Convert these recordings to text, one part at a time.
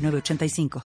906985.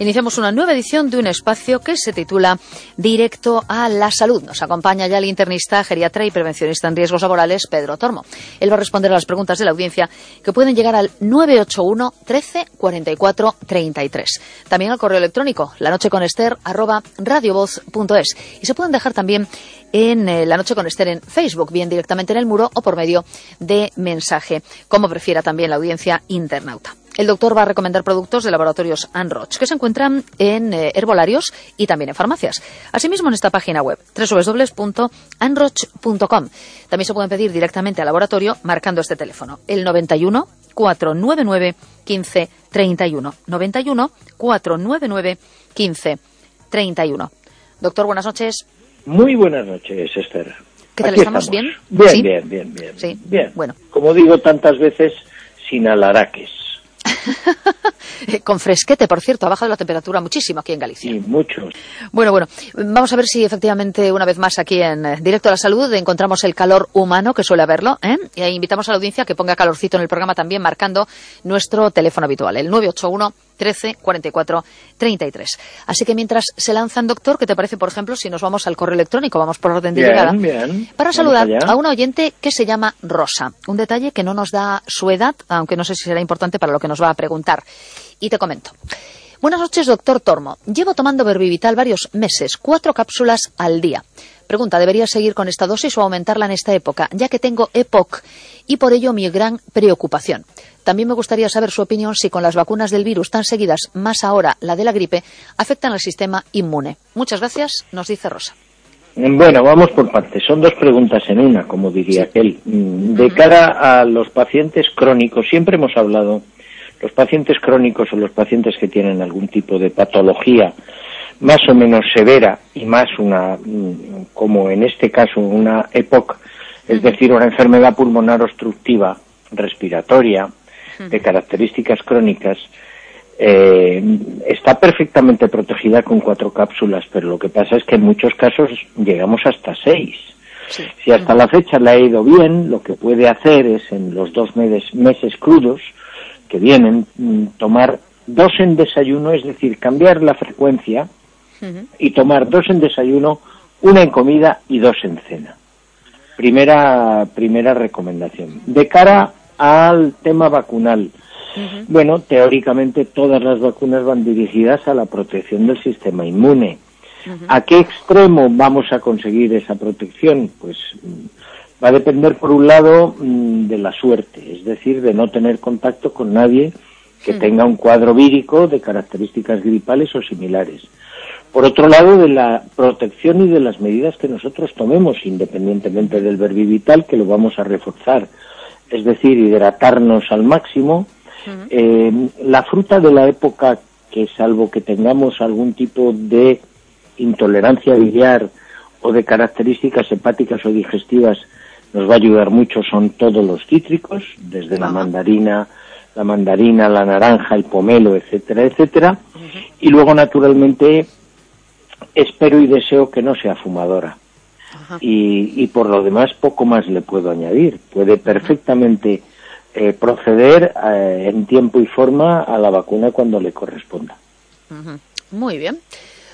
Iniciamos una nueva edición de un espacio que se titula Directo a la Salud. Nos acompaña ya el internista, geriatra y prevencionista en riesgos laborales, Pedro Tormo. Él va a responder a las preguntas de la audiencia que pueden llegar al 981 13 44 33. También al correo electrónico, la noche con Esther, arroba. Y se pueden dejar también en eh, La Noche con Esther en Facebook, bien directamente en el muro o por medio de mensaje, como prefiera también la audiencia internauta. El doctor va a recomendar productos de laboratorios Anroch que se encuentran en eh, herbolarios y también en farmacias. Asimismo, en esta página web, www.anroch.com. También se pueden pedir directamente al laboratorio marcando este teléfono, el 91 499 15 31. 91 499 15 31. Doctor, buenas noches. Muy buenas noches, Esther. ¿Qué tal estamos? ¿Bien? Bien, bien, bien, bien. Sí. Bien. Bueno. Como digo tantas veces, sin alaraques. Con fresquete, por cierto, ha bajado la temperatura muchísimo aquí en Galicia. Sí, muchos. Bueno, bueno, vamos a ver si efectivamente una vez más aquí en eh, Directo a la Salud encontramos el calor humano que suele haberlo. ¿eh? Y ahí invitamos a la audiencia a que ponga calorcito en el programa también marcando nuestro teléfono habitual, el 981 13 44 33. Así que mientras se lanzan, doctor, ¿qué te parece, por ejemplo, si nos vamos al correo electrónico, vamos por orden de Bien, llegada, bien. para saludar allá. a una oyente que se llama Rosa. Un detalle que no nos da su edad, aunque no sé si será importante para lo que nos va a preguntar. Y te comento. Buenas noches, doctor Tormo. Llevo tomando Verbivital varios meses, cuatro cápsulas al día. Pregunta, ¿debería seguir con esta dosis o aumentarla en esta época, ya que tengo EPOC y por ello mi gran preocupación? También me gustaría saber su opinión si con las vacunas del virus tan seguidas, más ahora la de la gripe, afectan al sistema inmune. Muchas gracias, nos dice Rosa. Bueno, vamos por partes. Son dos preguntas en una, como diría aquel. Mm, De cara a los pacientes crónicos, siempre hemos hablado, los pacientes crónicos o los pacientes que tienen algún tipo de patología más o menos severa y más una, mm, como en este caso, una EPOC, es decir, una enfermedad pulmonar obstructiva respiratoria de características crónicas, eh, está perfectamente protegida con cuatro cápsulas, pero lo que pasa es que en muchos casos llegamos hasta seis. Sí. Si hasta la fecha le ha ido bien, lo que puede hacer es en los dos meses, meses crudos que vienen, mm, tomar dos en desayuno, es decir, cambiar la frecuencia Y tomar dos en desayuno, una en comida y dos en cena. Primera, primera recomendación. De cara al tema vacunal, bueno, teóricamente todas las vacunas van dirigidas a la protección del sistema inmune. ¿A qué extremo vamos a conseguir esa protección? Pues mm, va a depender, por un lado, mm, de la suerte, es decir, de no tener contacto con nadie que tenga un cuadro vírico de características gripales o similares. Por otro lado, de la protección y de las medidas que nosotros tomemos, independientemente del verbivital, que lo vamos a reforzar, es decir, hidratarnos al máximo. Eh, la fruta de la época, que salvo que tengamos algún tipo de intolerancia biliar o de características hepáticas o digestivas, nos va a ayudar mucho, son todos los cítricos, desde la mandarina, la mandarina, la naranja, el pomelo, etcétera, etcétera. Y luego, naturalmente, espero y deseo que no sea fumadora. Y, y por lo demás, poco más le puedo añadir. Puede perfectamente eh, proceder eh, en tiempo y forma a la vacuna cuando le corresponda. Muy bien.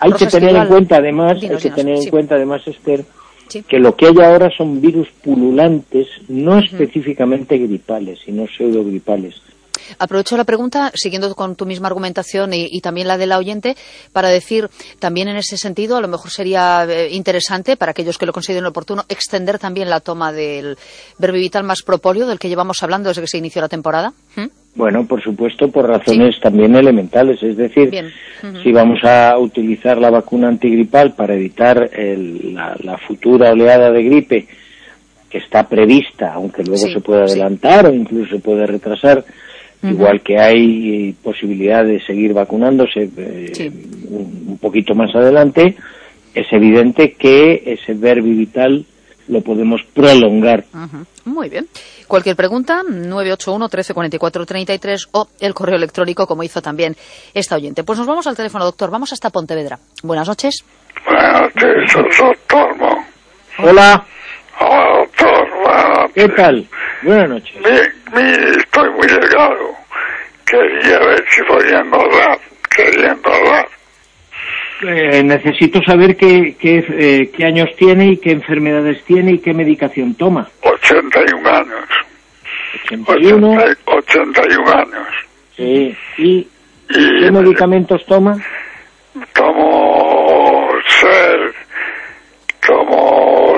Hay Rosa que tener en cuenta además, dinos, hay que dinos, tener en cuenta además, Esther, Sí. que lo que hay ahora son virus pululantes, no específicamente gripales, sino pseudogripales. Aprovecho la pregunta, siguiendo con tu misma argumentación y, y también la de la oyente, para decir también en ese sentido, a lo mejor sería eh, interesante para aquellos que lo consideren oportuno, extender también la toma del verbivital más propóleo del que llevamos hablando desde que se inició la temporada. ¿Mm? Bueno, por supuesto, por razones también elementales, es decir, si vamos a utilizar la vacuna antigripal para evitar el- la, la futura oleada de gripe que está prevista, aunque luego Sí, se puede sí. adelantar o incluso se puede retrasar, igual que hay eh, posibilidad de seguir vacunándose eh, Sí. un, un poquito más adelante, es evidente que ese verbivital lo podemos prolongar. Muy bien. Cualquier pregunta, 981 13 44 33 o el correo electrónico, como hizo también esta oyente. Pues nos vamos al teléfono, doctor. Vamos hasta Pontevedra. Buenas noches. Buenas noches, doctor. Hola, Hola, doctor. ¿qué tal? Buenas noches. Bien, mire, estoy muy delgado. Quería ver si podía engordar. queriendo hablar. Eh, necesito saber qué, qué, eh, qué años tiene y qué enfermedades tiene y qué medicación toma. 81 años. 81. 80 81 años. Sí. ¿Y Y qué medicamentos toma? tomo ser, tomo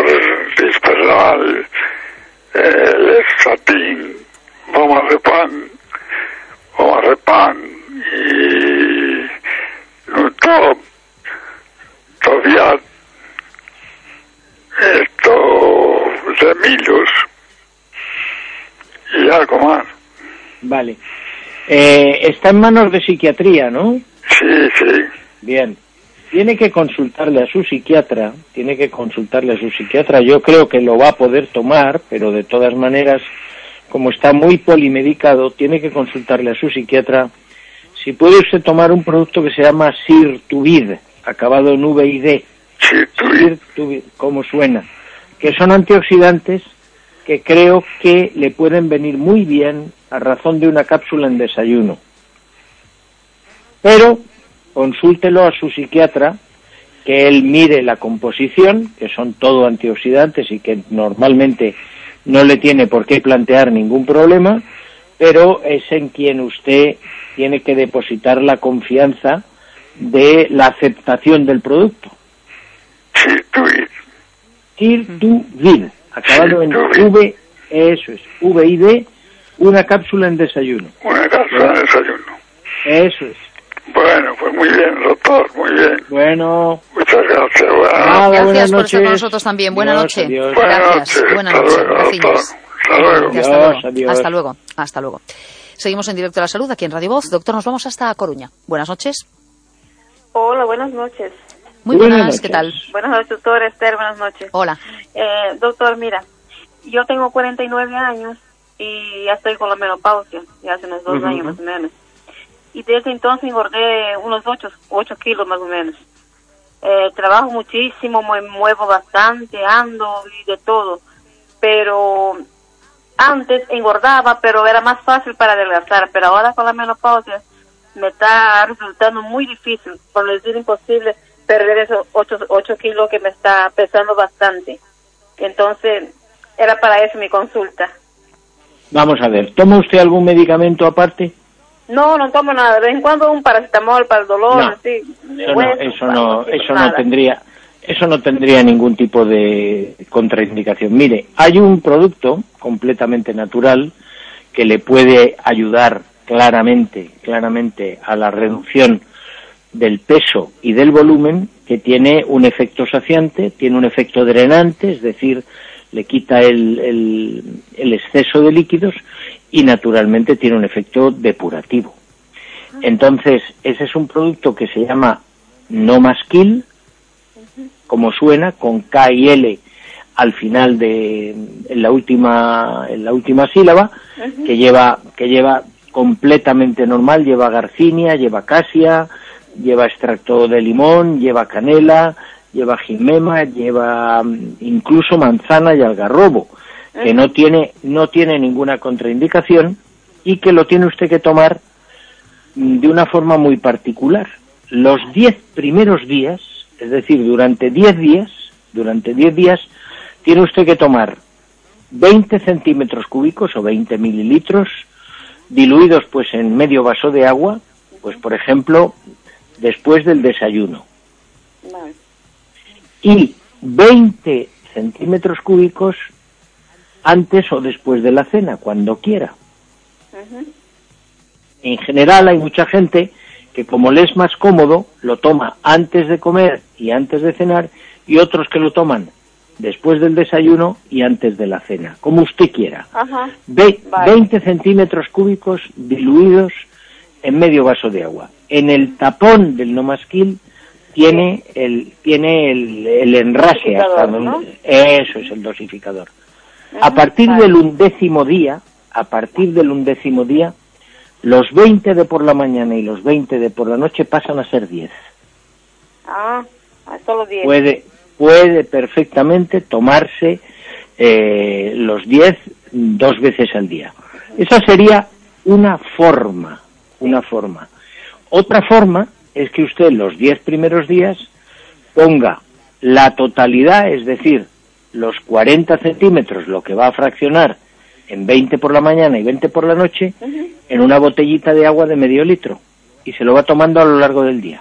dispersal, el estatín, bomazepam, bomazepam y Nutop, todavía esto de milos y algo más. Vale. Eh, está en manos de psiquiatría, ¿no? Sí, sí. Bien. Tiene que consultarle a su psiquiatra, tiene que consultarle a su psiquiatra. Yo creo que lo va a poder tomar, pero de todas maneras, como está muy polimedicado, tiene que consultarle a su psiquiatra si puede usted tomar un producto que se llama Sirtuvid, acabado en V y D. Sí, tú Sirtuvid, como suena, que son antioxidantes que creo que le pueden venir muy bien a razón de una cápsula en desayuno. Pero consúltelo a su psiquiatra, que él mire la composición, que son todo antioxidantes y que normalmente no le tiene por qué plantear ningún problema, pero es en quien usted tiene que depositar la confianza de la aceptación del producto. Sirtuvid, acabado en. V, eso es, V y D, una cápsula en desayuno. una casa de desayuno. Eso es. Bueno, pues muy bien, doctor, muy bien. Bueno, Muchas gracias. Buenas nada, Gracias buenas por estar con noches. nosotros también. Buena Adiós, noche. adiós. Buenas Gracias. noches. Buenas Hasta noches. Gracias. Hasta luego. Hasta luego. adiós. Hasta luego. Hasta luego. Seguimos en directo a la salud aquí en Radio Voz. Doctor, nos vamos hasta Coruña. Buenas noches. Hola, buenas noches. Muy Buenas buenas, ¿qué tal? noches. Buenas noches, doctor Esther, buenas noches. Hola. Eh, doctor, mira, yo tengo 49 años y ya estoy con la menopausia, ya hace unos dos Ujú. años más o menos. Y desde entonces engordé unos 8, 8 kilos más o menos. Eh, trabajo muchísimo, me muevo bastante, ando y de todo. Pero antes engordaba, pero era más fácil para adelgazar. Pero ahora con la menopausia me está resultando muy difícil, por decir imposible, perder esos 8, 8 kilos que me está pesando bastante. Entonces, era para eso mi consulta. Vamos a ver, ¿toma usted algún medicamento aparte? No, no tomo nada. De vez en cuando un paracetamol para el dolor, No, así. Eso no, eso no, eso no tendría, eso no tendría ningún tipo de contraindicación. Mire, hay un producto completamente natural que le puede ayudar claramente, claramente a la reducción del peso y del volumen, que tiene un efecto saciante, tiene un efecto drenante, es decir, le quita el, el, el exceso de líquidos y naturalmente tiene un efecto depurativo. Entonces, ese es un producto que se llama No Masquil, como suena, con K y L al final de en la última en la última sílaba, que lleva que lleva completamente normal, lleva garcinia, lleva casia, lleva extracto de limón, lleva canela, lleva jimema, lleva mm, incluso manzana y algarrobo, que no tiene no tiene ninguna contraindicación y que lo tiene usted que tomar mm, de una forma muy particular. Los 10 primeros días, es decir, durante 10 días, durante 10 días, tiene usted que tomar 20 centímetros cúbicos o 20 mililitros diluidos pues en medio vaso de agua, pues por ejemplo, después del desayuno. Y 20 centímetros cúbicos antes o después de la cena, cuando quiera. En general hay mucha gente que como le es más cómodo, lo toma antes de comer y antes de cenar, y otros que lo toman después del desayuno y antes de la cena, como usted quiera. Ajá. Ve- Vale. 20 centímetros cúbicos diluidos en medio vaso de agua. En el tapón del nomasquil tiene el tiene el, el enrase hasta Dosificador, donde- ¿no? eso es el dosificador. A partir vale. del undécimo día, a partir del undécimo día, los 20 de por la mañana y los 20 de por la noche pasan a ser 10. Ah, ah, solo 10. Puede, puede perfectamente tomarse eh, los 10 dos veces al día. Esa sería una forma, una forma. Otra forma es que usted los 10 primeros días ponga la totalidad, es decir, los 40 centímetros, lo que va a fraccionar en 20 por la mañana y 20 por la noche, en una botellita de agua de medio litro y se lo va tomando a lo largo del día.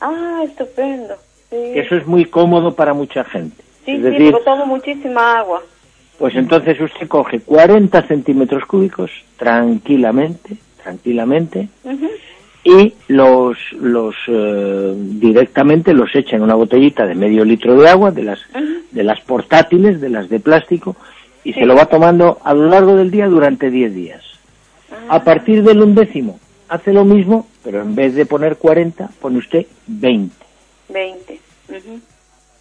Ah, estupendo. Sí, Eso es muy cómodo para mucha gente. sí, es sí, tomo muchísima agua. pues entonces usted coge 40 centímetros cúbicos tranquilamente, tranquilamente. Y los, los eh, directamente los echa en una botellita de medio litro de agua, de las, de las portátiles, de las de plástico, y se lo va tomando a lo largo del día durante 10 días. A partir del undécimo hace lo mismo, pero en vez de poner 40, pone usted 20. 20. Ujú.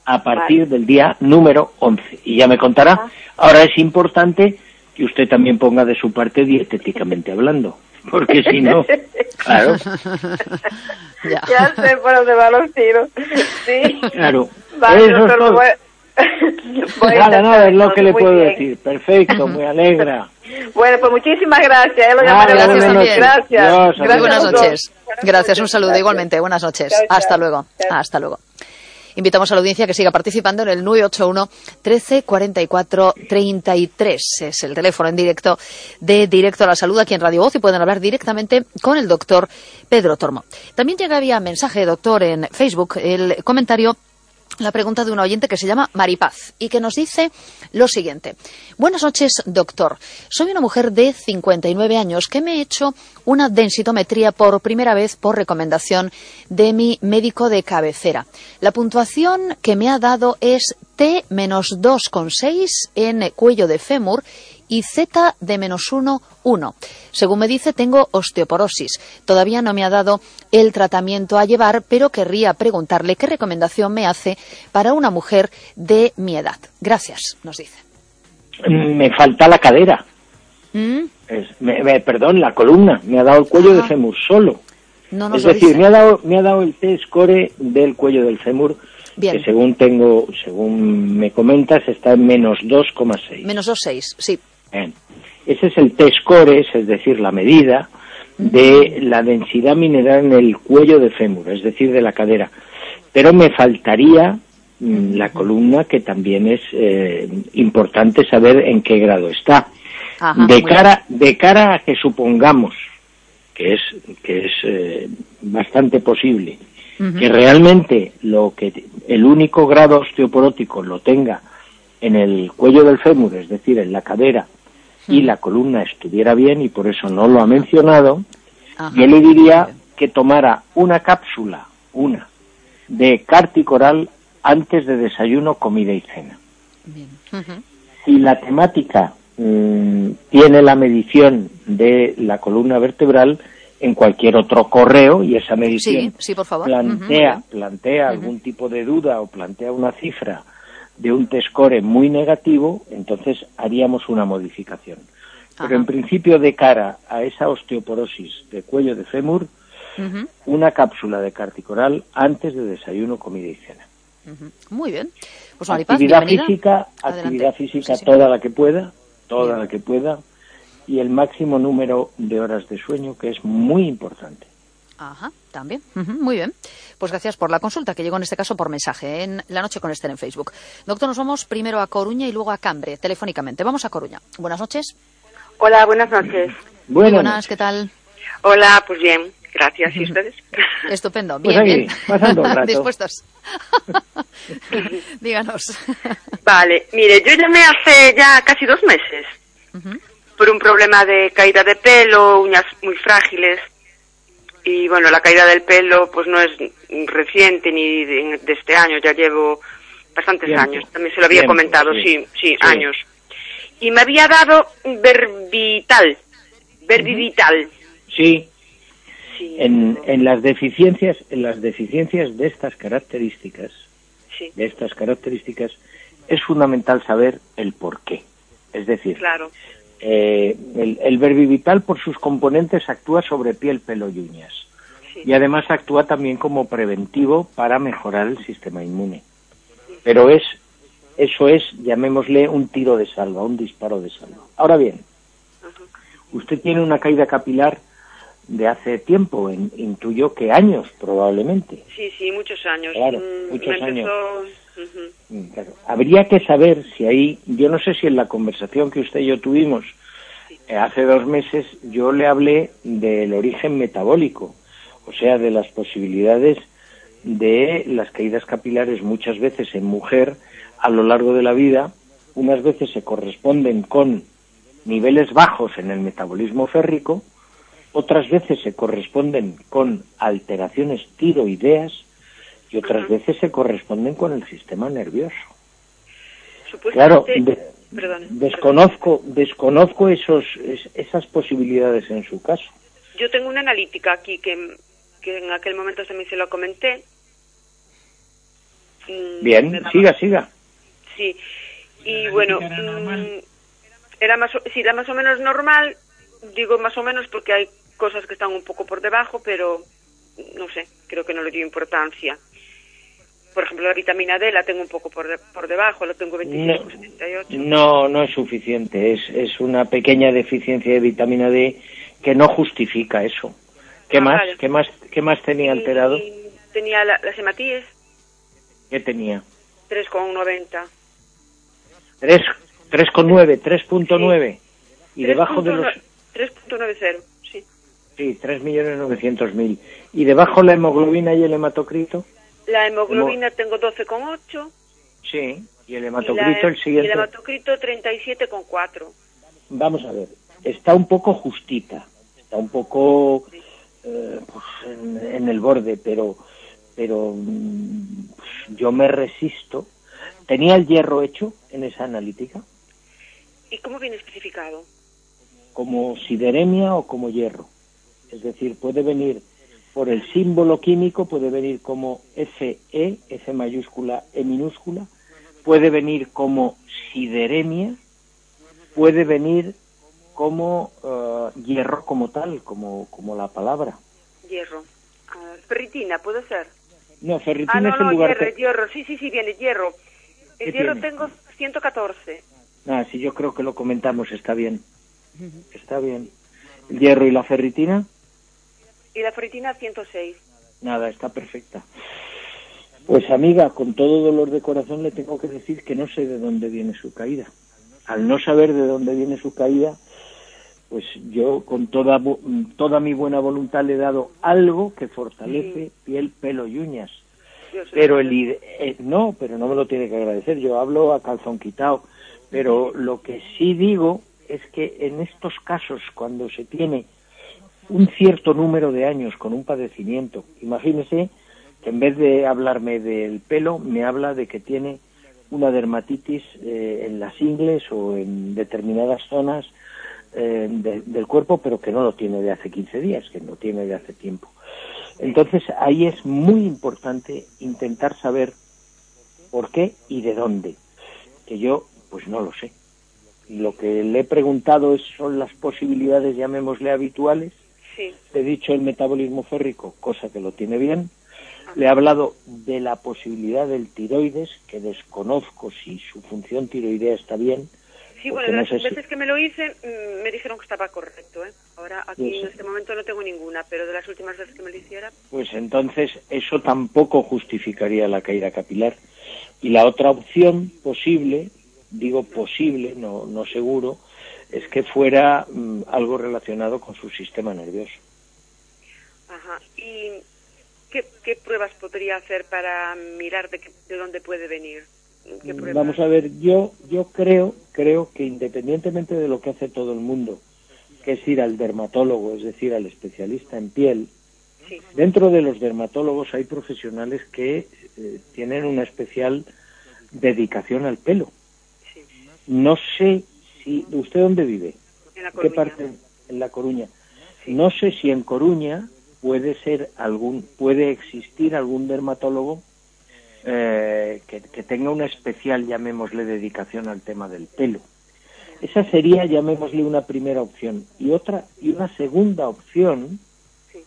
a partir del día número 11. Y ya me contará. Ahora es importante que usted también ponga de su parte dietéticamente hablando, porque si no, claro, Ya. Ya sé por dónde van los tiros. Sí. claro. Vale, Eso es doctor, todo. voy- voy a Nada, es lo que le muy puedo bien. decir. Perfecto, me alegra. Bueno, pues muchísimas gracias. eh, lo gracias también. Gracias. Dios, Gracias, buenas noches. Gracias, un saludo igualmente. Buenas noches. Chao, chao. Hasta luego. Chao. Hasta luego. Invitamos a la audiencia que siga participando en el 981 13 44 33. Es el teléfono en directo de Directo a la Salud aquí en Radio Voz y pueden hablar directamente con el doctor Pedro Tormo. También llega vía mensaje, doctor, en Facebook el comentario la pregunta de un oyente que se llama Maripaz y que nos dice lo siguiente. Buenas noches, doctor. Soy una mujer de 59 años que me he hecho una densitometría por primera vez por recomendación de mi médico de cabecera. La puntuación que me ha dado es T-2,6 en cuello de fémur y Z de menos 1, 1. Según me dice, tengo osteoporosis. Todavía no me ha dado el tratamiento a llevar, pero querría preguntarle qué recomendación me hace para una mujer de mi edad. Gracias, nos dice. Me falta la cadera. ¿Mm? Es- me- me- perdón, la columna. Me ha dado el cuello de Ajá. fémur solo. No nos es decir, dice. me ha dado me ha dado el T-score del cuello del fémur Bien. que según tengo según me comentas está en menos 2,6. Menos 2,6, sí. Bien. Ese es el T-score, es decir, la medida de la densidad mineral en el cuello de fémur, es decir, de la cadera. Pero me faltaría mm, la columna, que también es eh, importante saber en qué grado está. Ajá, de cara de cara a que supongamos que es que es eh, bastante posible que realmente lo que el único grado osteoporótico lo tenga en el cuello del fémur, es decir, en la cadera y la columna estuviera bien y por eso no lo ha mencionado, Ajá. yo le diría que tomara una cápsula, una, de carticoral antes de desayuno, comida y cena. Bien. Si la temática mm, tiene la medición de la columna vertebral en cualquier otro correo y esa medición Sí, sí, por favor. plantea, plantea algún tipo de duda o plantea una cifra de un T-score muy negativo, entonces haríamos una modificación. Pero Ajá. en principio, de cara a esa osteoporosis de cuello de fémur, una cápsula de carticoral antes de desayuno, comida y cena. Muy bien. Pues actividad bienvenida. física, Adelante. actividad física Sí, sí. toda la que pueda, toda Bien. la que pueda, y el máximo número de horas de sueño, que es muy importante. Ajá, también. Muy bien. Pues gracias por la consulta, que llegó en este caso por mensaje en La Noche con Esther en Facebook. Doctor, nos vamos primero a Coruña y luego a Cambre, telefónicamente. Vamos a Coruña. Buenas noches. Hola, buenas noches. Bueno, buenas, ¿qué tal? Hola, pues bien, gracias. ¿Y ustedes? Estupendo. Pues Bien, aquí, bien. pasando un rato. Dispuestos. Díganos. vale, mire, yo llamé hace ya casi dos meses por un problema de caída de pelo, uñas muy frágiles. Y bueno, la caída del pelo pues no es reciente ni de, de este año, ya llevo bastantes Tiempo. años. También se lo había Tiempo, comentado, sí. sí, sí, Sí. años. Y me había dado Verbital. Verbivital. Sí, Sí, en, en las deficiencias, en las deficiencias de estas características, de estas características, es fundamental saber el por qué. Es decir, claro. eh, el, el verbivital por sus componentes actúa sobre piel, pelo y uñas. Sí. Y además actúa también como preventivo para mejorar el sistema inmune. Pero es, eso es, llamémosle un tiro de salva, un disparo de salva. Ahora bien, usted tiene una caída capilar de hace tiempo, en, intuyo que años probablemente. Sí, sí, muchos años. Claro, Mm, muchos me años. empezó-. Mm, claro. Habría que saber si ahí, yo no sé si en la conversación que usted y yo tuvimos eh, hace dos meses, yo le hablé del origen metabólico, o sea, de las posibilidades de las caídas capilares muchas veces en mujer a lo largo de la vida, unas veces se corresponden con niveles bajos en el metabolismo férrico, otras veces se corresponden con alteraciones tiroideas y otras veces se corresponden con el sistema nervioso. Claro, Supuestamente... de- Perdón, desconozco, desconozco esos, es- esas posibilidades en su caso. Yo tengo una analítica aquí que, que en aquel momento también se lo comenté. Mm, Bien, daba- siga, siga. Sí. Y bueno, mm, era más o, sí, era más o menos normal. Digo más o menos porque hay cosas que están un poco por debajo, pero no sé, creo que no le dio importancia. Por ejemplo, la vitamina D la tengo un poco por, de- por debajo, la tengo 25, 78. No, no es suficiente. Es, es una pequeña deficiencia de vitamina D que no justifica eso. ¿Qué Ah, más? vale. ¿Qué más? ¿Qué más tenía alterado? Tenía la- las hematíes, ¿Qué tenía? 3,90. Tres, 3,9, 3.9 y debajo de los 3.90, sí. sí, 3.900.000 y debajo la hemoglobina y el hematocrito, La hemoglobina tengo 12,8. sí, y el y la- hematocrito el Y el siguiente. hematocrito 37,4. Vamos a ver, está un poco justita, está un poco eh, pues, en, en el borde, pero, pero mm, pues, yo me resisto. ¿Tenía el hierro hecho en esa analítica? ¿Y cómo viene especificado? ¿Como sideremia o como hierro? Es decir, puede venir por el símbolo químico, puede venir como Fe, F mayúscula, E minúscula, puede venir como sideremia, puede venir como hierro como tal, como, como la palabra. Hierro. Ah, ferritina, ¿puede ser? No, ferritina Ah, no, es no, lugar hierro, hierro. Sí, sí, sí, viene hierro. El ¿Qué hierro tiene? tengo 114. Ah, sí, yo creo que lo comentamos, está bien. Está bien. ¿El hierro y la ferritina? Y la ferritina 106. Nada, está perfecta. Pues amiga, con todo dolor de corazón le tengo que decir que no sé de dónde viene su caída. Al no saber de dónde viene su caída, pues yo con toda, toda mi buena voluntad le he dado algo que fortalece piel, pelo y uñas. Pero el eh, no, pero no me lo tiene que agradecer. Yo hablo a calzón quitado. Pero lo que sí digo es que en estos casos, cuando se tiene un cierto número de años con un padecimiento, imagínese que en vez de hablarme del pelo, me habla de que tiene una dermatitis eh, en las ingles o en determinadas zonas eh, de- del cuerpo, pero que no lo tiene de hace 15 días, que no tiene de hace tiempo. Entonces ahí es muy importante intentar saber por qué y de dónde, que yo pues no lo sé. Lo que le he preguntado es, son las posibilidades, llamémosle habituales, Sí. le he dicho el metabolismo férrico, cosa que lo tiene bien. Le he hablado de la posibilidad del tiroides, que desconozco si su función tiroidea está bien. Sí, porque bueno, de no las sé si- veces que me lo hice, mm, me dijeron que estaba correcto, ¿eh? Ahora, aquí sí. en este momento no tengo ninguna, pero de las últimas veces que me lo hiciera, Pues entonces eso tampoco justificaría la caída capilar. Y la otra opción posible, digo posible, no, no seguro, es que fuera mm, algo relacionado con su sistema nervioso. Ajá. ¿Y qué, qué pruebas podría hacer para mirar de, qué- de dónde puede venir? ¿Qué Mm? Vamos a ver, yo, yo creo, creo que independientemente de lo que hace todo el mundo, que es ir al dermatólogo, es decir, al especialista en piel, Sí. dentro de los dermatólogos hay profesionales que eh, tienen una especial dedicación al pelo. Sí. No sé si usted dónde vive, En la ¿qué Coruña. parte en la Coruña. No sé si en Coruña puede ser algún, puede existir algún dermatólogo eh, que, que tenga una especial, llamémosle, dedicación al tema del pelo. Esa sería, llamémosle, una primera opción. Y otra, y una segunda opción, Sí.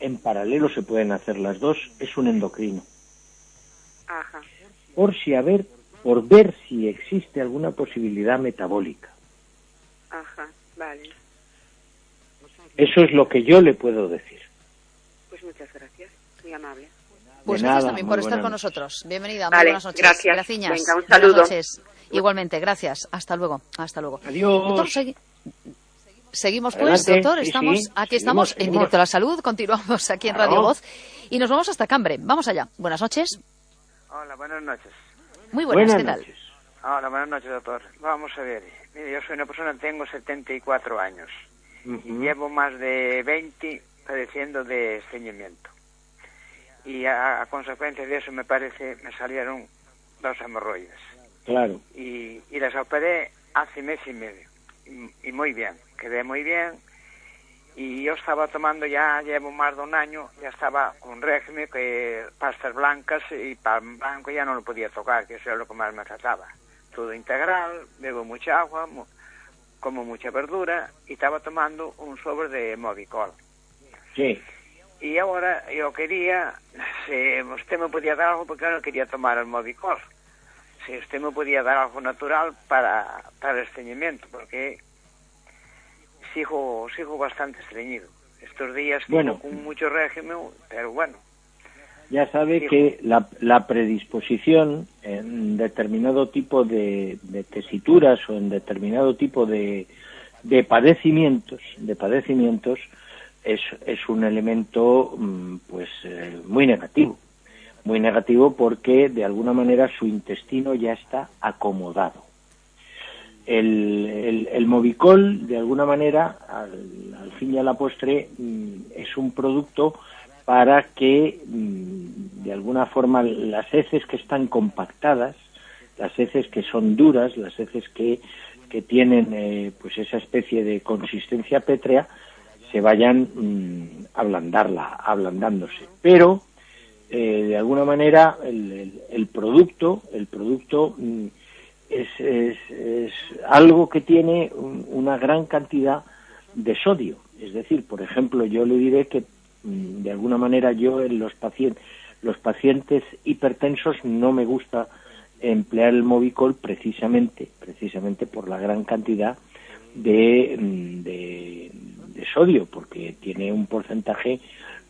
en paralelo se pueden hacer las dos, es un endocrino. Ajá. Por si a ver, por ver si existe alguna posibilidad metabólica. Ajá. Vale. Eso es lo que yo le puedo decir. Pues muchas gracias, muy amable. Pues gracias nada, también muy por estar buenas con nosotros. Bienvenida, muy Vale, buenas noches. gracias. Graciñas. Venga, un Buenas saludo. noches. Igualmente, gracias. Hasta luego. Hasta luego. Adiós. Doctor, segui- Seguimos pues, doctor, estamos sí, aquí seguimos, estamos en directo a la salud, continuamos aquí en Claro. Radio Voz y nos vamos hasta Cambre. Vamos allá. Buenas noches. Hola, buenas noches. Muy buenas, Buenas ¿qué tal? noches. Hola, buenas noches, doctor. Vamos a ver. Mire, yo soy una persona, tengo 74 años. Y Ujú. llevo más de 20 padeciendo de estreñimiento. Y a, a consecuencia de eso, me parece, me salieron dos hemorroides. Claro. Y, y las operé hace mes y medio. Y, y muy bien, quedé muy bien. Y yo estaba tomando ya, llevo más de un año, ya estaba con régimen, que pastas blancas y pan blanco ya no lo podía tocar, que eso es lo que más me trataba. Todo integral, bebo mucha agua, mu- como mucha verdura y estaba tomando un sobre de Movicol. Sí. Y ahora yo quería, si usted me podía dar algo, porque yo no quería tomar el Movicol. Si usted me podía dar algo natural para, para el estreñimiento, porque sigo, sigo bastante estreñido. Estos días Bueno. con mucho régimen, pero bueno, Ya sabe que la, la predisposición en determinado tipo de, de tesituras o en determinado tipo de, de padecimientos, de padecimientos, es, un elemento mm, pues eh, muy negativo. Muy negativo porque de alguna manera su intestino ya está acomodado. El, el, Movicol, de alguna manera, al, al fin y a la postre, mm, es un producto para que, mm, de alguna forma, las heces que están compactadas, las heces que son duras, las heces que, que tienen eh, pues esa especie de consistencia pétrea, se vayan mm, ablandarla, ablandándose. Pero, eh, de alguna manera, el, el- producto, el producto mm, es, es, algo que tiene un- una gran cantidad de sodio. Es decir, por ejemplo, yo le diré que mm, de alguna manera yo en los pacientes, los pacientes hipertensos no me gusta emplear el Movicol precisamente, precisamente por la gran cantidad de, de, de sodio, porque tiene un porcentaje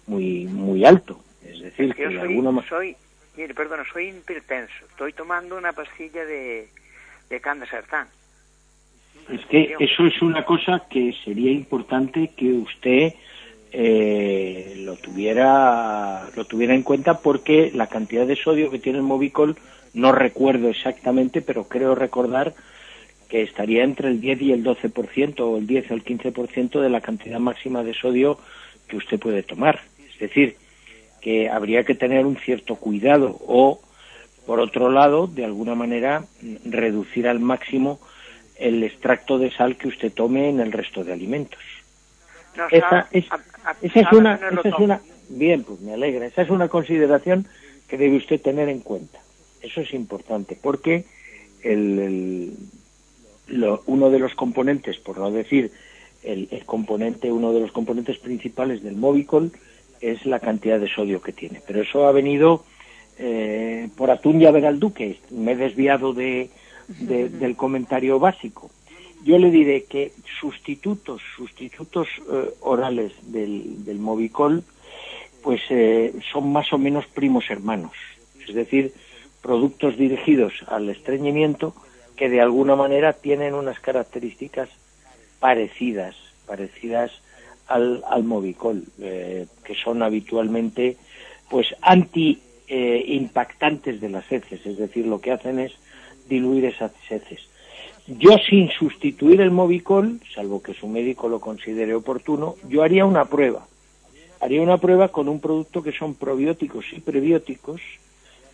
muy muy alto. Es decir, que yo soy, ma- soy, mire, perdona, soy hipertenso. Estoy tomando una pastilla de, de candasertán. Es que eso es una cosa que sería importante que usted eh, lo tuviera lo tuviera en cuenta porque la cantidad de sodio que tiene el Movicol no recuerdo exactamente, pero creo recordar que estaría entre el 10 y el 12% o el 10 o el 15% de la cantidad máxima de sodio que usted puede tomar. Es decir, que habría que tener un cierto cuidado o, por otro lado, de alguna manera, reducir al máximo el extracto de sal que usted tome en el resto de alimentos. No, Esa es, a- a- esa es sal una, esa es una, bien, pues me alegra, esa es una consideración que debe usted tener en cuenta. Eso es importante, porque el, el- lo- uno de los componentes, por no decir el, el componente, uno de los componentes principales del Movicol es la cantidad de sodio que tiene. Pero eso ha venido eh, por atún verá el duque. Me he desviado de, de- del comentario básico. Yo le diré que sustitutos, sustitutos eh, orales del, del Movicol, pues eh, son más o menos primos hermanos. Es decir, productos dirigidos al estreñimiento que de alguna manera tienen unas características parecidas, parecidas al, al Movicol, eh, que son habitualmente pues anti eh, impactantes de las heces, es decir, lo que hacen es diluir esas heces. Yo sin sustituir el Movicol, salvo que su médico lo considere oportuno, yo haría una prueba. Haría una prueba con un producto que son probióticos y prebióticos,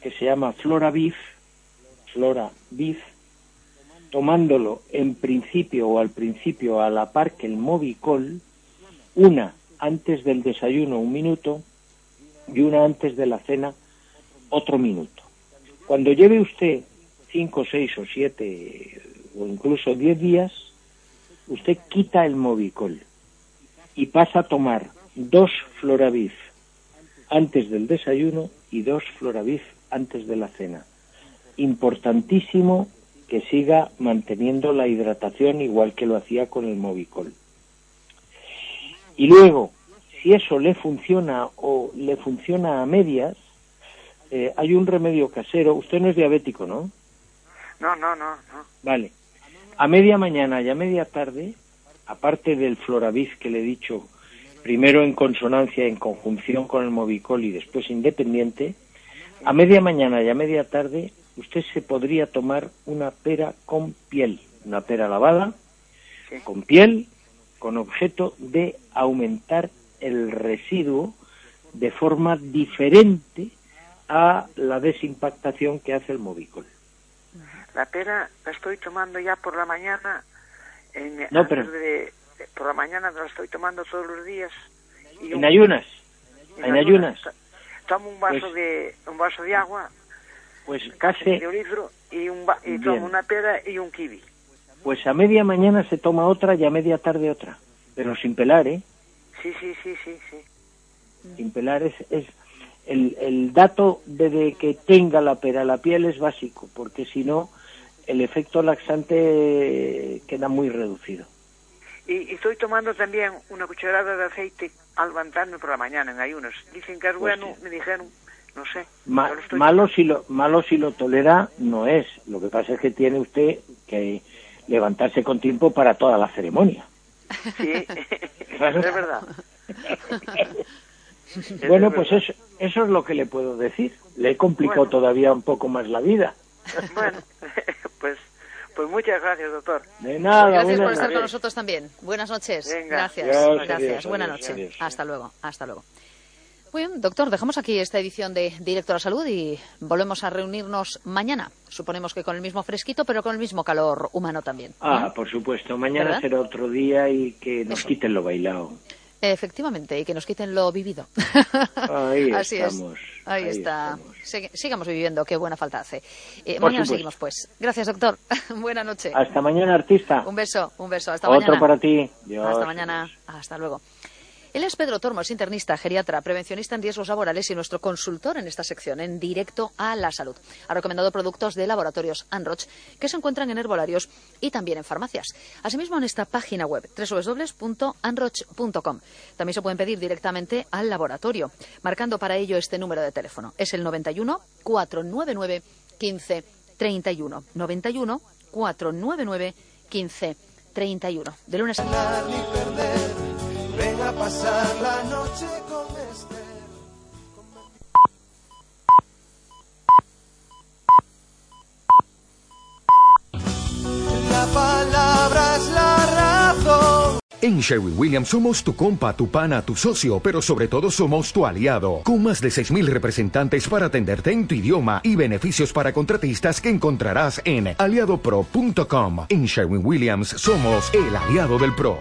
que se llama Flora Beef, Flora Beef, tomándolo en principio o al principio a la par que el Movicol, una antes del desayuno un minuto y una antes de la cena otro minuto. Cuando lleve usted cinco, seis o siete o incluso diez días, usted quita el Movicol y pasa a tomar dos Floraviv antes del desayuno y dos Floraviv antes de la cena. Importantísimo que siga manteniendo la hidratación igual que lo hacía con el Movicol. Y luego, si eso le funciona o le funciona a medias, eh, hay un remedio casero. Usted no es diabético, ¿no? No, no, no, no. Vale. A media mañana y a media tarde, aparte del Floraviz que le he dicho, primero en consonancia, en conjunción con el Movicol y después independiente, a media mañana y a media tarde usted se podría tomar una pera con piel, una pera lavada, con piel, con objeto de aumentar el residuo de forma diferente a la desimpactación que hace el Movicol. La pera la estoy tomando ya por la mañana. En, No, antes pero- de- por la mañana la estoy tomando todos los días. Y En un- ayunas, en en ayunas, To- Tomo un vaso Pues- de un vaso de agua, pues casi litro y un y tomo una pera y un kiwi. pues a media mañana se toma otra y a media tarde otra, pero sin pelar, ¿eh? Sí, sí, sí, sí, sí. Sin pelar es, es el, el dato de, de que tenga la pera la piel es básico, porque si no el efecto laxante queda muy reducido. Y, y estoy tomando también una cucharada de aceite al levantarme por la mañana en ayunos. Dicen que es Pues bueno, sí. me dijeron, no sé. Ma- lo malo si lo malo si lo tolera no es. Lo que pasa es que tiene usted que levantarse con tiempo para toda la ceremonia. Sí, Claro. es verdad. Bueno, pues eso, eso es lo que le puedo decir. Le he complicado Bueno. todavía un poco más la vida. Bueno, pues, pues muchas gracias, doctor. De nada, Gracias por buenas estar con noches. nosotros también. Buenas noches. Venga. Gracias. Gracias. adiós, Buena adiós, noche. adiós. Hasta luego. Hasta luego. Muy bien, doctor, dejamos aquí esta edición de Directo a la Salud y volvemos a reunirnos mañana. Suponemos que con el mismo fresquito, pero con el mismo calor humano también. Ah, por supuesto. Mañana ¿Verdad? será otro día y que nos Eso. quiten lo bailado. Efectivamente, y que nos quiten lo vivido. Ahí Así estamos, es. Ahí, ahí está. estamos. Sigamos viviendo, qué buena falta hace. Eh, mañana supuesto. seguimos, pues. Gracias, doctor. Buena noche. Hasta mañana, artista. Un beso, un beso. Hasta Otro mañana. para ti. Dios. Hasta mañana. Hasta luego. Él es Pedro Tormo, es internista, geriatra, prevencionista en riesgos laborales y nuestro consultor en esta sección, en directo a la salud. Ha recomendado productos de laboratorios Anroch que se encuentran en herbolarios y también en farmacias. Asimismo, en esta página web, www.anroch.com. También se pueden pedir directamente al laboratorio, marcando para ello este número de teléfono. Es el 91 499 15 31. 91 499 15 31. De lunes a Ven a pasar la noche con este. La palabra es la razón. En Sherwin Williams somos tu compa, tu pana, tu socio, pero sobre todo somos tu aliado, con más de 6.000 representantes para atenderte en tu idioma y beneficios para contratistas que encontrarás en aliadopro.com. En Sherwin Williams somos el aliado del PRO.